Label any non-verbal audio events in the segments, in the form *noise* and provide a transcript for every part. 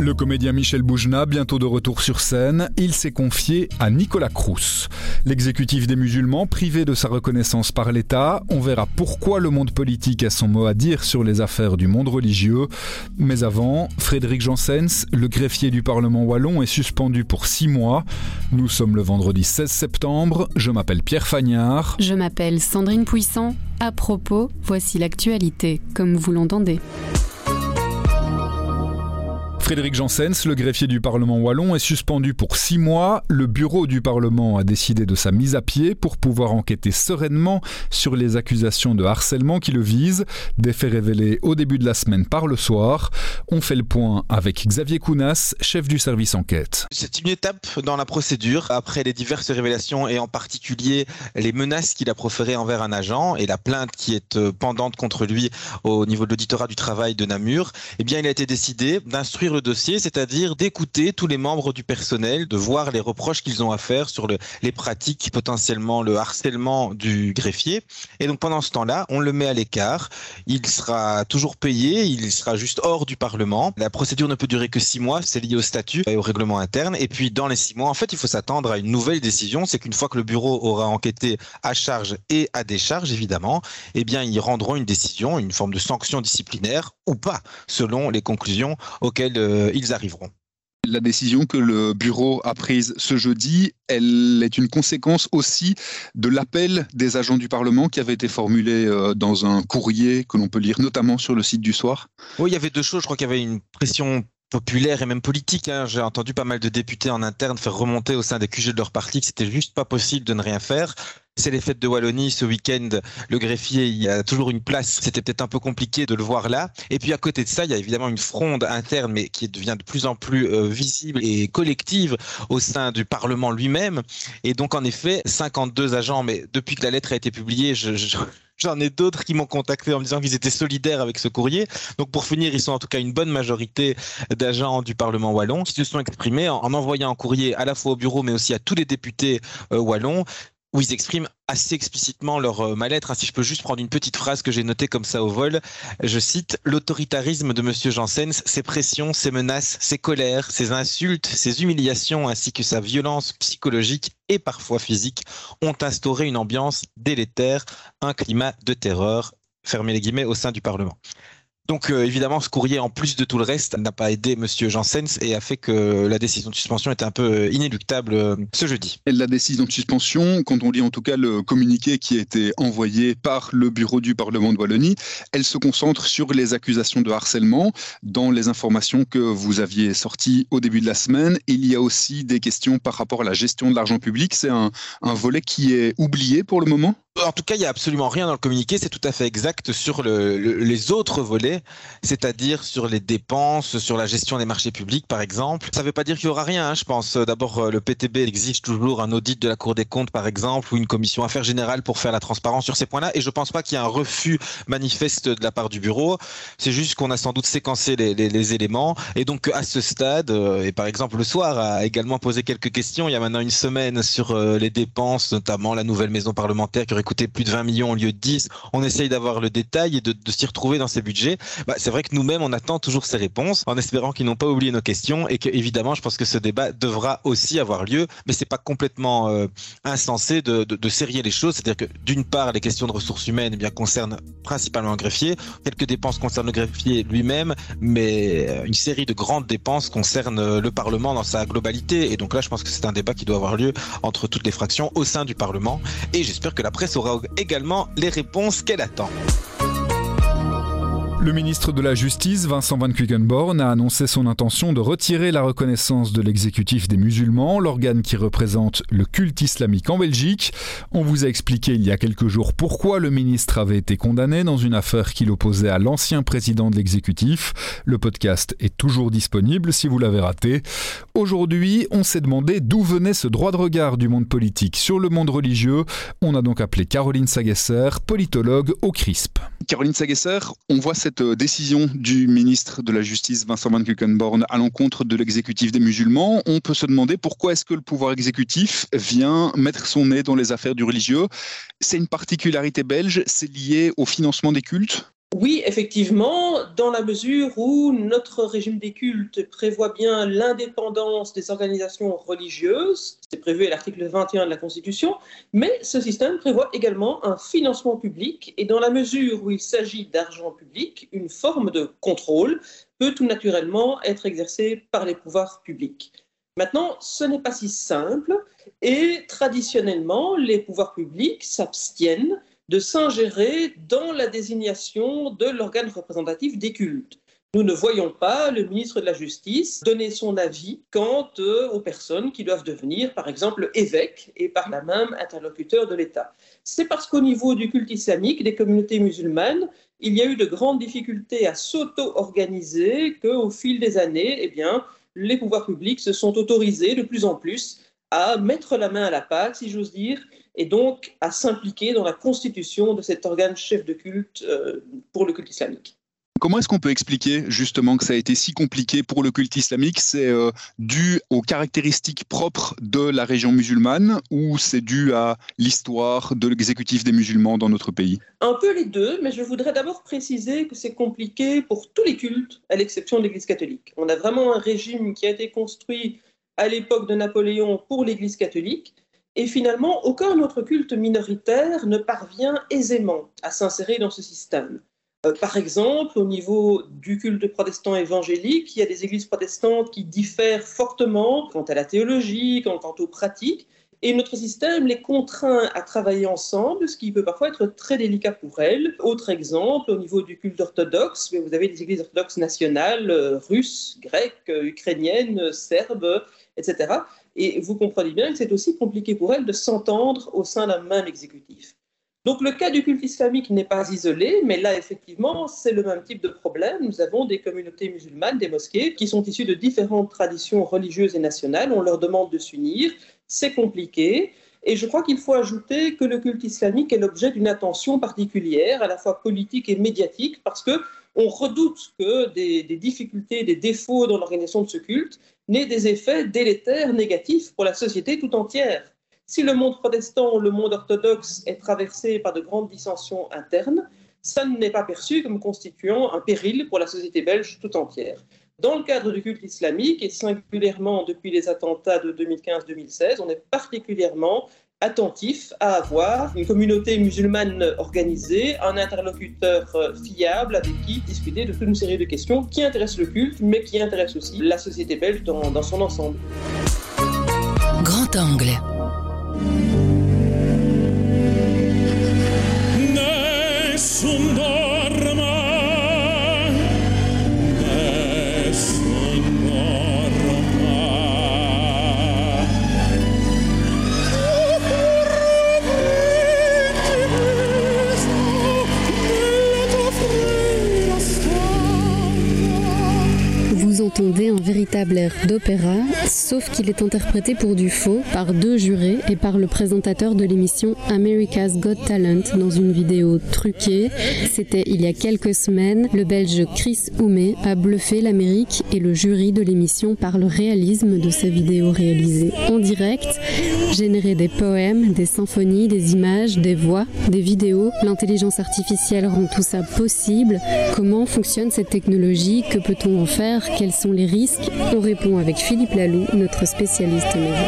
Le comédien Michel Boujna, bientôt de retour sur scène, il s'est confié à Nicolas Crous. L'exécutif des musulmans, privé de sa reconnaissance par l'État, on verra pourquoi le monde politique a son mot à dire sur les affaires du monde religieux. Mais avant, Frédéric Janssens, le greffier du Parlement wallon, est suspendu pour six mois. Nous sommes le vendredi 16 septembre. Je m'appelle Pierre Fagnard. Je m'appelle Sandrine Puissant. À propos, voici l'actualité, comme vous l'entendez. Frédéric Janssens, le greffier du Parlement wallon, est suspendu pour six mois. Le bureau du Parlement a décidé de sa mise à pied pour pouvoir enquêter sereinement sur les accusations de harcèlement qui le visent, des faits révélés au début de la semaine par le soir. On fait le point avec Xavier Kounas, chef du service enquête. C'est une étape dans la procédure après les diverses révélations et en particulier les menaces qu'il a proférées envers un agent et la plainte qui est euh, pendante contre lui au niveau de l'auditorat du travail de Namur. Eh bien, il a été décidé d'instruire dossier, c'est-à-dire d'écouter tous les membres du personnel, de voir les reproches qu'ils ont à faire sur le, les pratiques, potentiellement le harcèlement du greffier. Et donc pendant ce temps-là, on le met à l'écart. Il sera toujours payé, il sera juste hors du Parlement. La procédure ne peut durer que six mois, c'est lié au statut et au règlement interne. Et puis dans les six mois, en fait, il faut s'attendre à une nouvelle décision. C'est qu'une fois que le bureau aura enquêté à charge et à décharge, évidemment, eh bien, ils rendront une décision, une forme de sanction disciplinaire ou pas, selon les conclusions auxquelles euh, ils arriveront. La décision que le bureau a prise ce jeudi, elle est une conséquence aussi de l'appel des agents du Parlement qui avait été formulé euh, dans un courrier que l'on peut lire notamment sur le site du soir. Oui, il y avait deux choses. Je crois qu'il y avait une pression populaire et même politique. Hein. J'ai entendu pas mal de députés en interne faire remonter au sein des QG de leur parti que c'était juste pas possible de ne rien faire. C'est les fêtes de Wallonie ce week-end. Le greffier, il y a toujours une place. C'était peut-être un peu compliqué de le voir là. Et puis à côté de ça, il y a évidemment une fronde interne, mais qui devient de plus en plus euh, visible et collective au sein du Parlement lui-même. Et donc en effet, 52 agents. Mais depuis que la lettre a été publiée, je, je *laughs* J'en ai d'autres qui m'ont contacté en me disant qu'ils étaient solidaires avec ce courrier. Donc pour finir, ils sont en tout cas une bonne majorité d'agents du Parlement wallon qui se sont exprimés en, en, envoyant un courrier à la fois au bureau mais aussi à tous les députés euh, wallons où ils expriment assez explicitement leur euh, mal-être. Si je peux juste prendre une petite phrase que j'ai notée comme ça au vol, je cite l'autoritarisme de Monsieur Janssens, ses pressions, ses menaces, ses colères, ses insultes, ses humiliations, ainsi que sa violence psychologique et parfois physique ont instauré une ambiance délétère, un climat de terreur. Fermez les guillemets au sein du Parlement. Donc euh, évidemment, ce courrier, en plus de tout le reste, n'a pas aidé Monsieur Janssens et a fait que la décision de suspension était un peu euh, inéluctable euh, ce jeudi. La décision de suspension, quand on lit en tout cas le communiqué qui a été envoyé par le bureau du Parlement de Wallonie, elle se concentre sur les accusations de harcèlement. Dans les informations que vous aviez sorties au début de la semaine, il y a aussi des questions par rapport à la gestion de l'argent public. C'est un volet qui est oublié pour le moment? En tout cas, il n'y a absolument rien dans le communiqué. C'est tout à fait exact sur le, le, les autres volets, c'est-à-dire sur les dépenses, sur la gestion des marchés publics, par exemple. Ça ne veut pas dire qu'il y aura rien. Hein, je pense d'abord le PTB exige toujours un audit de la Cour des comptes, par exemple, ou une commission affaires générales pour faire la transparence sur ces points-là. Et je ne pense pas qu'il y ait un refus manifeste de la part du bureau. C'est juste qu'on a sans doute séquencé les, les, éléments. Et donc à ce stade, euh, et par exemple le soir a également posé quelques questions. Il y a maintenant une semaine sur euh, les dépenses, notamment la nouvelle maison parlementaire qui aurait coûté plus de 20 millions au lieu de 10. On essaye d'avoir le détail et de, s'y retrouver dans ces budgets. Bah, c'est vrai que nous-mêmes, on attend toujours ces réponses en espérant qu'ils n'ont pas oublié nos questions et que, évidemment, je pense que ce débat devra aussi avoir lieu, mais c'est pas complètement euh, insensé de, de, de, serrer les choses. C'est-à-dire que d'une part, les questions de ressources humaines eh bien, concernent principalement le greffier. Quelques dépenses concernent le greffier lui-même, mais euh, une série de grandes dépenses concernent le Parlement dans sa globalité. Et donc là, je pense que c'est un débat qui doit avoir lieu entre toutes les fractions au sein du Parlement. Et j'espère que la presse aura également les réponses qu'elle attend. Le ministre de la Justice, Vincent Van Quickenborn, a annoncé son intention de retirer la reconnaissance de l'exécutif des musulmans, l'organe qui représente le culte islamique en Belgique. On vous a expliqué il y a quelques jours pourquoi le ministre avait été condamné dans une affaire qu'il opposait à l'ancien président de l'exécutif. Le podcast est toujours disponible si vous l'avez raté. Aujourd'hui, on s'est demandé d'où venait ce droit de regard du monde politique sur le monde religieux. On a donc appelé Caroline Sagesser, politologue au CRISP. Caroline Sagesser, on voit cette euh, décision du ministre de la Justice Vincent Van Quickenborn à l'encontre de l'exécutif des musulmans. On peut se demander pourquoi est-ce que le pouvoir exécutif vient mettre son nez dans les affaires du religieux. C'est une particularité belge, c'est lié au financement des cultes? Oui, effectivement, dans la mesure où notre régime des cultes prévoit bien l'indépendance des organisations religieuses, c'est prévu à l'article 21 de la Constitution, mais ce système prévoit également un financement public et dans la mesure où il s'agit d'argent public, une forme de contrôle peut tout naturellement être exercée par les pouvoirs publics. Maintenant, ce n'est pas si simple et traditionnellement, les pouvoirs publics s'abstiennent de s'ingérer dans la désignation de l'organe représentatif des cultes. Nous ne voyons pas le ministre de la Justice donner son avis quant euh, aux personnes qui doivent devenir, par exemple, évêques et par là même interlocuteurs de l'État. C'est parce qu'au niveau du culte islamique, des communautés musulmanes, il y a eu de grandes difficultés à s'auto-organiser qu'au fil des années, eh bien, les pouvoirs publics se sont autorisés de plus en plus à mettre la main à la pâte, si j'ose dire, et donc à s'impliquer dans la constitution de cet organe chef de culte euh, pour le culte islamique. Comment est-ce qu'on peut expliquer justement que ça a été si compliqué pour le culte islamique? C'est euh, dû aux caractéristiques propres de la région musulmane ou c'est dû à l'histoire de l'exécutif des musulmans dans notre pays? Un peu les deux, mais je voudrais d'abord préciser que c'est compliqué pour tous les cultes, à l'exception de l'Église catholique. On a vraiment un régime qui a été construit à l'époque de Napoléon pour l'Église catholique et finalement, aucun autre culte minoritaire ne parvient aisément à s'insérer dans ce système. Euh, par exemple, au niveau du culte protestant évangélique, il y a des églises protestantes qui diffèrent fortement quant à la théologie, quant aux pratiques, et notre système les contraint à travailler ensemble, ce qui peut parfois être très délicat pour elles. Autre exemple, au niveau du culte orthodoxe, vous avez des églises orthodoxes nationales, euh, russes, grecques, euh, ukrainiennes, serbes, etc. Et vous comprenez bien que c'est aussi compliqué pour elles de s'entendre au sein d'un même exécutif. Donc le cas du culte islamique n'est pas isolé, mais là effectivement c'est le même type de problème. Nous avons des communautés musulmanes, des mosquées, qui sont issues de différentes traditions religieuses et nationales. On leur demande de s'unir, c'est compliqué. Et je crois qu'il faut ajouter que le culte islamique est l'objet d'une attention particulière, à la fois politique et médiatique, parce que on redoute que des, des difficultés, des défauts dans l'organisation de ce culte n'aient des effets délétères négatifs pour la société tout entière. Si le monde protestant le monde orthodoxe est traversé par de grandes dissensions internes, ça n'est pas perçu comme constituant un péril pour la société belge tout entière. Dans le cadre du culte islamique, et singulièrement depuis les attentats de 2015-2016, on est particulièrement attentif à avoir une communauté musulmane organisée, un interlocuteur euh, fiable avec qui discuter de toute une série de questions qui intéressent le culte, mais qui intéressent aussi la société belge dans, son ensemble. Grand angle. Véritable air d'opéra, sauf qu'il est interprété pour du faux par deux jurés et par le présentateur de l'émission America's Got Talent dans une vidéo truquée. C'était il y a quelques semaines. Le Belge Chris Houmé a bluffé l'Amérique et le jury de l'émission par le réalisme de sa vidéo réalisée en direct, générer des poèmes, des symphonies, des images, des voix, des vidéos. L'intelligence artificielle rend tout ça possible. Comment fonctionne cette technologie? Que peut-on en faire? Quels sont les risques? On répond avec Philippe Lalou, notre spécialiste média.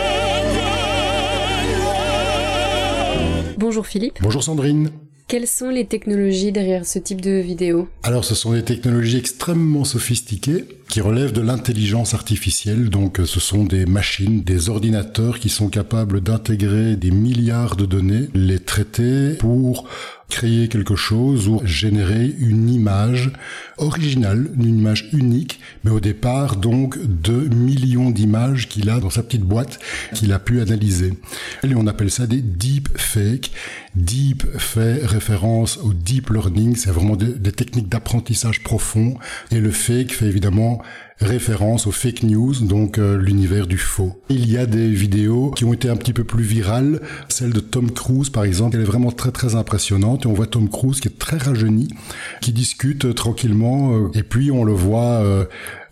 Bonjour Philippe. Bonjour Sandrine. Quelles sont les technologies derrière ce type de vidéo? Alors ce sont des technologies extrêmement sophistiquées qui relèvent de l'intelligence artificielle. Donc ce sont des machines, des ordinateurs qui sont capables d'intégrer des milliards de données, les traiter pour créer quelque chose ou générer une image originale, une image unique, mais au départ donc de millions d'images qu'il a dans sa petite boîte qu'il a pu analyser. On appelle ça des deep fakes. Deep fait référence au deep learning, c'est vraiment des, des techniques d'apprentissage profond, et le fake fait évidemment référence aux fake news, donc euh, l'univers du faux. Il y a des vidéos qui ont été un petit peu plus virales, celle de Tom Cruise par exemple, elle est vraiment très très impressionnante on voit Tom Cruise qui est très rajeuni, qui discute euh, tranquillement euh, et puis on le voit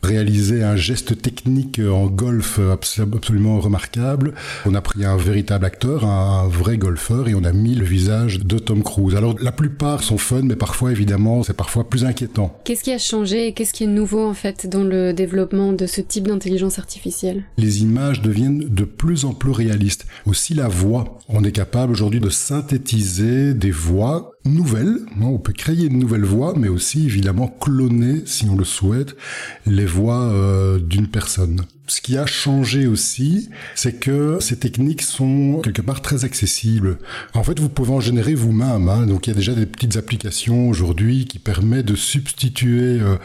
réaliser un geste technique en golf absolument remarquable. On a pris un véritable acteur, un vrai golfeur, et on a mis le visage de Tom Cruise. Alors la plupart sont fun, mais parfois évidemment c'est parfois plus inquiétant. Qu'est-ce qui a changé et qu'est-ce qui est nouveau en fait dans le développement de ce type d'intelligence artificielle? Les images deviennent de plus en plus réalistes. Aussi la voix. On est capable aujourd'hui de synthétiser des voix nouvelles. On peut créer une nouvelle voix, mais aussi évidemment cloner, si on le souhaite, les voix euh, d'une personne. Ce qui a changé aussi, c'est que ces techniques sont quelque part très accessibles. En fait, vous pouvez en générer vous-même. Hein. Donc, il y a déjà des petites applications aujourd'hui qui permettent de substituer euh,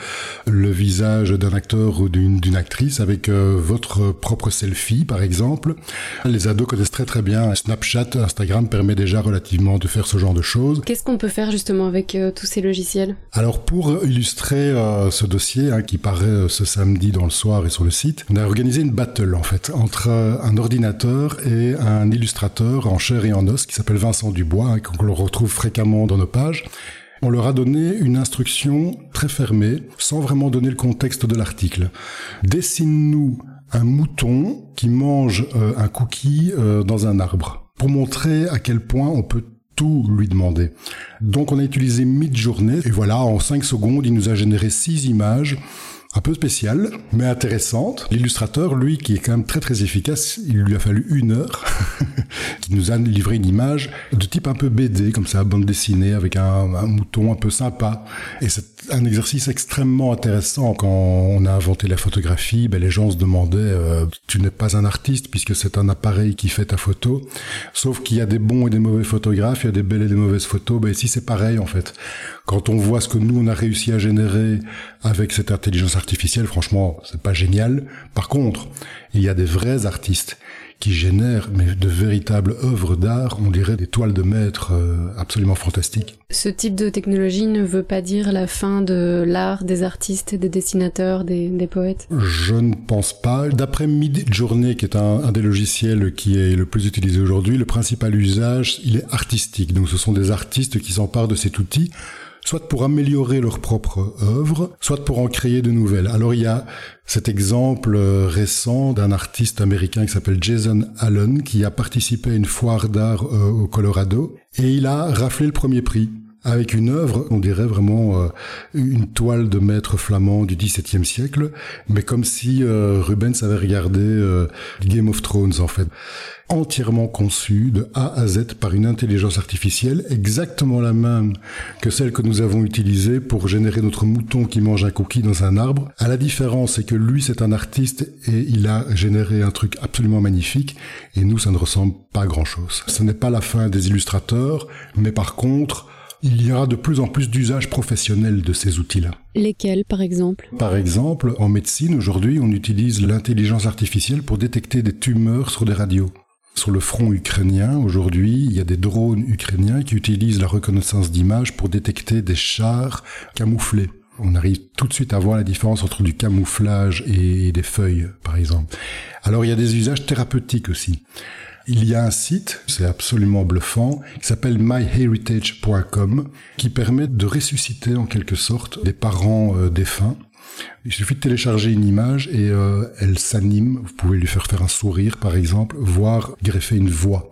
le visage d'un acteur ou d'une actrice avec euh, votre propre selfie, par exemple. Les ados connaissent très très bien. Snapchat, Instagram permet déjà relativement de faire ce genre de choses. Qu'est-ce qu'on peut faire justement avec euh, tous ces logiciels? Alors, pour illustrer ce dossier hein, qui paraît ce samedi dans le soir et sur le site, on a organiser une battle en fait entre un ordinateur et un illustrateur en chair et en os qui s'appelle Vincent Dubois, hein, qu'on retrouve fréquemment dans nos pages. On leur a donné une instruction très fermée, sans vraiment donner le contexte de l'article. Dessine-nous un mouton qui mange euh, un cookie euh, dans un arbre, pour montrer à quel point on peut tout lui demander. Donc on a utilisé Midjourney, et voilà, en 5 secondes, il nous a généré 6 images un peu spéciale, mais intéressante. L'illustrateur, lui, qui est quand même très très efficace, il lui a fallu une heure, *laughs* qui nous a livré une image de type un peu BD, comme ça, bande dessinée, avec un, mouton un peu sympa. Et c'est un exercice extrêmement intéressant. Quand on a inventé la photographie, ben, les gens se demandaient, euh, tu n'es pas un artiste puisque c'est un appareil qui fait ta photo. Sauf qu'il y a des bons et des mauvais photographes, il y a des belles et des mauvaises photos. Ben, ici, c'est pareil, en fait. Quand on voit ce que nous, on a réussi à générer avec cette intelligence artificielle, franchement, c'est pas génial. Par contre, il y a des vrais artistes qui génèrent mais de véritables œuvres d'art, on dirait des toiles de maître euh, absolument fantastiques. Ce type de technologie ne veut pas dire la fin de l'art des artistes, des dessinateurs, des, poètes? Je ne pense pas. D'après Midjourney, qui est un, un, des logiciels qui est le plus utilisé aujourd'hui, le principal usage, il est artistique. Donc ce sont des artistes qui s'emparent de cet outil soit pour améliorer leur propre œuvre, soit pour en créer de nouvelles. Alors il y a cet exemple euh, récent d'un artiste américain qui s'appelle Jason Allen, qui a participé à une foire d'art euh, au Colorado, et il a raflé le premier prix avec une œuvre, on dirait vraiment euh, une toile de maître flamand du XVIIe siècle, mais comme si Rubens avait regardé Game of Thrones en fait entièrement conçue de A à Z par une intelligence artificielle, exactement la même que celle que nous avons utilisée pour générer notre mouton qui mange un cookie dans un arbre. À la différence, c'est que lui, c'est un artiste et il a généré un truc absolument magnifique et nous, ça ne ressemble pas à grand chose. Ce n'est pas la fin des illustrateurs, mais par contre, il y aura de plus en plus d'usages professionnels de ces outils-là. Lesquels, par exemple? Par exemple, en médecine, aujourd'hui, on utilise l'intelligence artificielle pour détecter des tumeurs sur des radios. Sur le front ukrainien, aujourd'hui, il y a des drones ukrainiens qui utilisent la reconnaissance d'images pour détecter des chars camouflés. On arrive tout de suite à voir la différence entre du camouflage et des feuilles, par exemple. Alors il y a des usages thérapeutiques aussi. Il y a un site, c'est absolument bluffant, qui s'appelle myheritage.com, qui permet de ressusciter en quelque sorte des parents euh, défunts il suffit de télécharger une image et euh, elle s'anime. Vous pouvez lui faire faire un sourire, par exemple, voire greffer une voix.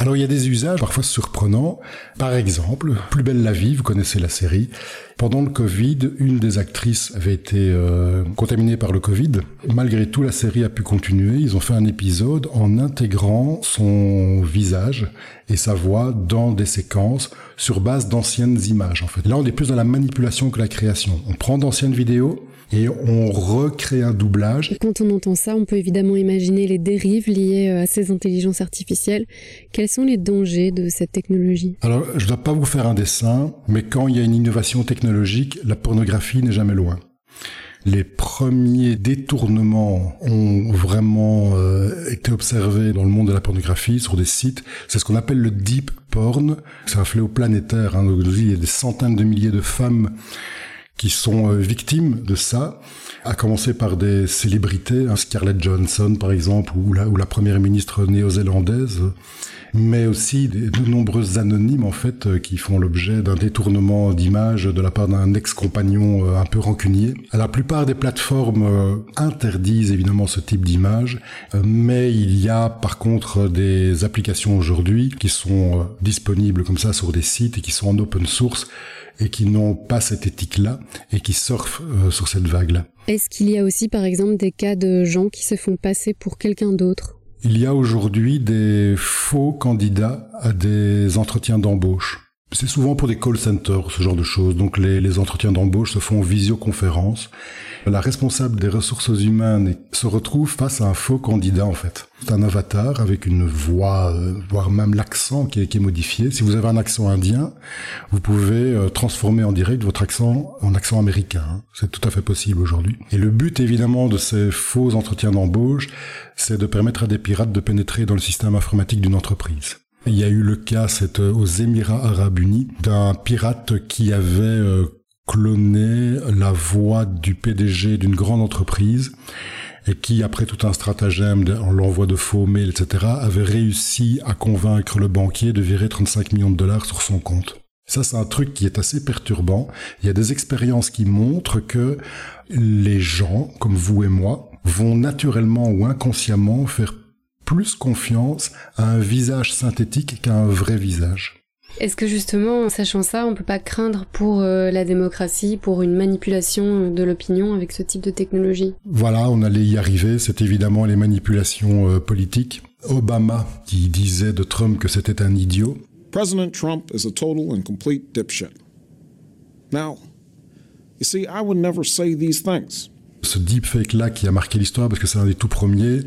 Alors il y a des usages parfois surprenants. Par exemple, Plus belle la vie, vous connaissez la série. Pendant le Covid, une des actrices avait été euh, contaminée par le Covid. Malgré tout, la série a pu continuer. Ils ont fait un épisode en intégrant son visage et sa voix dans des séquences sur base d'anciennes images. En fait, là, on est plus dans la manipulation que la création. On prend d'anciennes vidéos et on recrée un doublage. quand on entend ça, on peut évidemment imaginer les dérives liées euh, à ces intelligences artificielles. Quels sont les dangers de cette technologie? Alors, je ne dois pas vous faire un dessin, mais quand il y a une innovation technologique, la pornographie n'est jamais loin. Les premiers détournements ont vraiment euh, été observés dans le monde de la pornographie sur des sites. C'est ce qu'on appelle le deep porn. C'est un fléau planétaire. Hein. il y a des centaines de milliers de femmes qui sont euh, victimes de ça, à commencer par des célébrités, hein, Scarlett Johansson par exemple, ou la première ministre néo-zélandaise, mais aussi de nombreuses anonymes en fait euh, qui font l'objet d'un détournement d'image de la part d'un ex-compagnon euh, un peu rancunier. La plupart des plateformes interdisent évidemment ce type d'image, mais il y a par contre des applications aujourd'hui qui sont disponibles comme ça sur des sites et qui sont en open source et qui n'ont pas cette éthique-là et qui surfent euh, sur cette vague-là. Est-ce qu'il y a aussi par exemple des cas de gens qui se font passer pour quelqu'un d'autre? Il y a aujourd'hui des faux candidats à des entretiens d'embauche. C'est souvent pour des call centers, ce genre de choses. Donc les, les entretiens d'embauche se font en visioconférence. La responsable des ressources humaines se retrouve face à un faux candidat en fait. C'est un avatar avec une voix, voire même l'accent qui est, qui est, modifié. Si vous avez un accent indien, vous pouvez euh, transformer en direct votre accent en accent américain. C'est tout à fait possible aujourd'hui. Et le but évidemment de ces faux entretiens d'embauche, c'est de permettre à des pirates de pénétrer dans le système informatique d'une entreprise. Il y a eu le cas, c'est euh, aux Émirats arabes unis, d'un pirate qui avait euh, cloné la voix du PDG d'une grande entreprise et qui, après tout un stratagème, en l'envoi de faux mails, etc., avait réussi à convaincre le banquier de virer 35 millions de dollars sur son compte. Ça, c'est un truc qui est assez perturbant. Il y a des expériences qui montrent que les gens, comme vous et moi, vont naturellement ou inconsciemment faire plus confiance à un visage synthétique qu'à un vrai visage. Est-ce que justement, en sachant ça, on peut pas craindre pour euh, la démocratie, pour une manipulation de l'opinion avec ce type de technologie? Voilà, on allait y arriver. C'est évidemment les manipulations euh, politiques. Obama, qui disait de Trump que c'était un idiot. President Trump is a total and complete dipshit. Now, you see, I would never say these things ce deepfake-là qui a marqué l'histoire, parce que c'est un des tout premiers,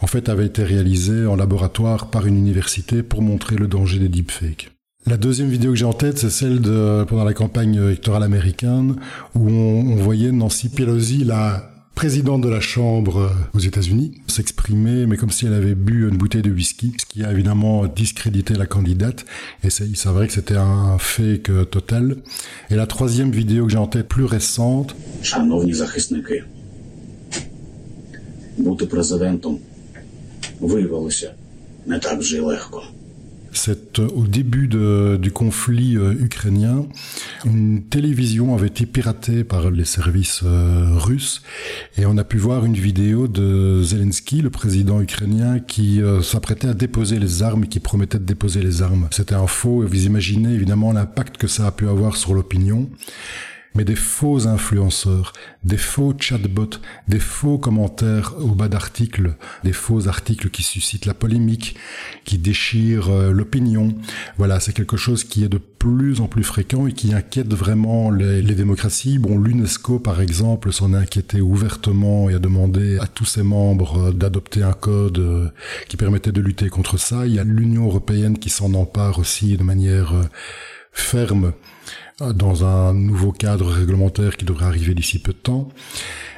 en fait avait été réalisé en laboratoire par une université pour montrer le danger des deepfakes. La deuxième vidéo que j'ai en tête, c'est celle pendant la campagne électorale américaine, où on, voyait Nancy Pelosi, la présidente de la Chambre aux États-Unis, s'exprimer, mais comme si elle avait bu une bouteille de whisky, ce qui a évidemment discrédité la candidate. Et il s'avérait que c'était un fake total. Et la troisième vidéo que j'ai en tête, plus récente. бути президентом виявилося не так вже й легко. C'est au début de, du conflit euh, ukrainien, une télévision avait été piratée par les services euh, russes et on a pu voir une vidéo de Zelensky, le président ukrainien, qui euh, s'apprêtait à déposer les armes et qui promettait de déposer les armes. C'était un faux et vous imaginez évidemment l'impact que ça a pu avoir sur l'opinion mais des faux influenceurs, des faux chatbots, des faux commentaires au bas d'articles, des faux articles qui suscitent la polémique, qui déchirent euh, l'opinion. Voilà, c'est quelque chose qui est de plus en plus fréquent et qui inquiète vraiment les, démocraties. Bon, l'UNESCO, par exemple, s'en est inquiété ouvertement et a demandé à tous ses membres euh, d'adopter un code euh, qui permettait de lutter contre ça. Il y a l'Union européenne qui s'en empare aussi de manière ferme dans un nouveau cadre réglementaire qui devrait arriver d'ici peu de temps.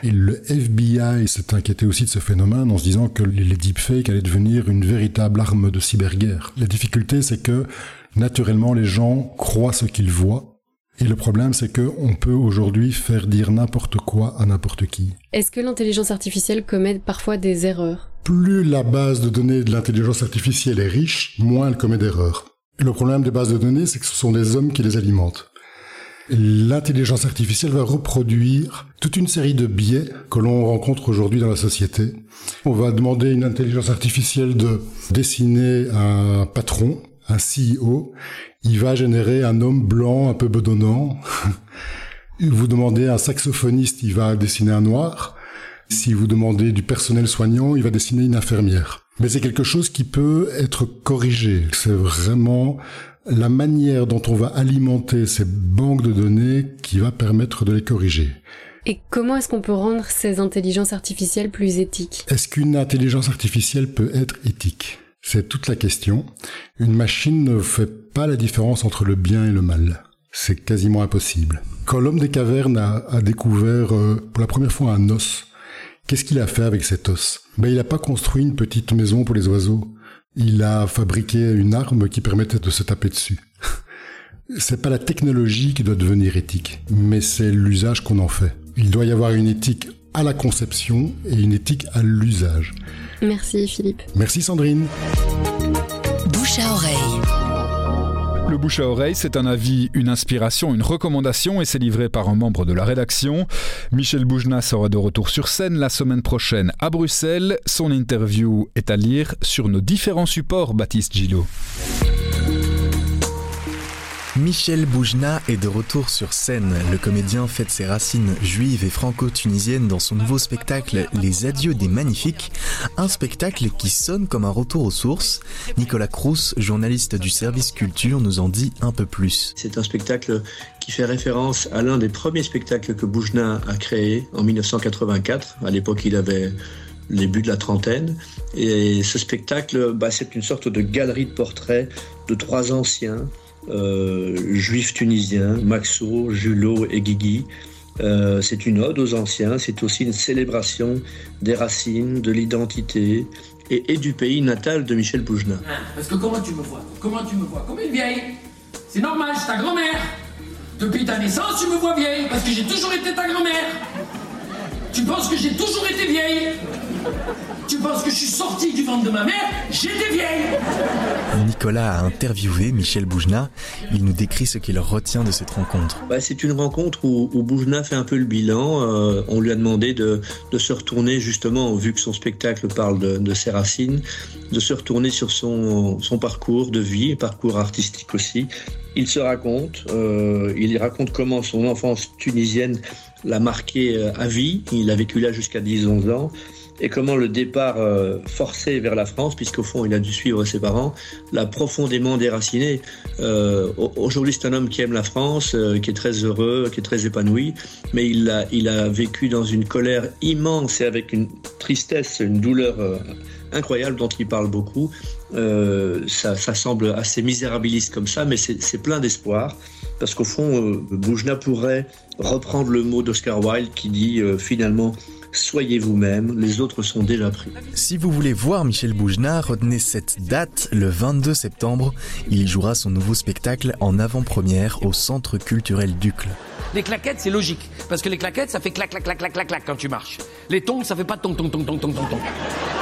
Et le FBI s'est inquiété aussi de ce phénomène en se disant que les deepfakes allaient devenir une véritable arme de cyberguerre. La difficulté, c'est que naturellement, les gens croient ce qu'ils voient. Et le problème, c'est qu'on peut aujourd'hui faire dire n'importe quoi à n'importe qui. Est-ce que l'intelligence artificielle commet parfois des erreurs? Plus la base de données de l'intelligence artificielle est riche, moins elle commet d'erreurs. Et le problème des bases de données, c'est que ce sont des hommes qui les alimentent l'intelligence artificielle va reproduire toute une série de biais que l'on rencontre aujourd'hui dans la société. On va demander à une intelligence artificielle de dessiner un patron, un CEO. Il va générer un homme blanc un peu bedonnant. *laughs* vous demandez à un saxophoniste, il va dessiner un noir. Si vous demandez du personnel soignant, il va dessiner une infirmière. Mais c'est quelque chose qui peut être corrigé. C'est vraiment la manière dont on va alimenter ces banques de données qui va permettre de les corriger. Et comment est-ce qu'on peut rendre ces intelligences artificielles plus éthiques? Est-ce qu'une intelligence artificielle peut être éthique? C'est toute la question. Une machine ne fait pas la différence entre le bien et le mal. C'est quasiment impossible. Quand l'homme des cavernes a, a découvert euh, pour la première fois un os, qu'est-ce qu'il a fait avec cet os? Ben, Il n'a pas construit une petite maison pour les oiseaux. Il a fabriqué une arme qui permettait de se taper dessus. *laughs* c'est pas la technologie qui doit devenir éthique, mais c'est l'usage qu'on en fait. Il doit y avoir une éthique à la conception et une éthique à l'usage. Merci Philippe. Merci Sandrine. Bouche à oreille. Le bouche à oreille, c'est un avis, une inspiration, une recommandation et c'est livré par un membre de la rédaction. Michel Boujna sera de retour sur scène la semaine prochaine à Bruxelles. Son interview est à lire sur nos différents supports, Baptiste Gillot. Michel Boujna est de retour sur scène. Le comédien fête ses racines juives et franco-tunisiennes dans son nouveau spectacle Les Adieux des Magnifiques, un spectacle qui sonne comme un retour aux sources. Nicolas Crous, journaliste du service culture, nous en dit un peu plus. C'est un spectacle qui fait référence à l'un des premiers spectacles que Boujna a créé en 1984. À l'époque, il avait le début de la trentaine. Et ce spectacle, bah, c'est une sorte de galerie de portraits de trois anciens juifs tunisiens, Maxo, Julot et Guigui. Euh, c'est une ode aux anciens, c'est aussi une célébration des racines, de l'identité et, du pays natal de Michel Boujna. Parce que comment tu me vois? Comment tu me vois? Comme une vieille. C'est normal, c'est ta grand-mère. Depuis ta naissance, tu me vois vieille, parce que j'ai toujours été ta grand-mère. Tu penses que j'ai toujours été vieille? Tu penses que je suis sorti du ventre de ma mère? J'étais vieille Nicolas a interviewé Michel Boujna. Il nous décrit ce qu'il retient de cette rencontre. Bah, c'est une rencontre où, où, Boujna fait un peu le bilan. Euh, on lui a demandé de, de, se retourner justement, vu que son spectacle parle de, de ses racines, de se retourner sur son, son parcours de vie, parcours artistique aussi. Il se raconte, euh, il raconte comment son enfance tunisienne l'a marqué euh, à vie. Il a vécu là jusqu'à 10-11 ans et comment le départ euh, forcé vers la France, puisqu'au fond il a dû suivre ses parents, l'a profondément déraciné. Euh, Aujourd'hui c'est un homme qui aime la France, euh, qui est très heureux, qui est très épanoui, mais il a, il a vécu dans une colère immense et avec une tristesse, une douleur incroyable dont il parle beaucoup. Ça, ça, semble assez misérabiliste comme ça, mais c'est plein d'espoir. Parce qu'au fond, Boujna pourrait reprendre le mot d'Oscar Wilde qui dit finalement soyez vous-même, les autres sont déjà pris. Si vous voulez voir Michel Boujna, retenez cette date, le 22 septembre. Il y jouera son nouveau spectacle en avant-première au Centre culturel Ducle. Les claquettes, c'est logique, parce que les claquettes, ça fait clac, clac, clac, clac, clac, clac quand tu marches. Les tongs, ça fait pas tong, tong, tong, tong, tong, tong, tong.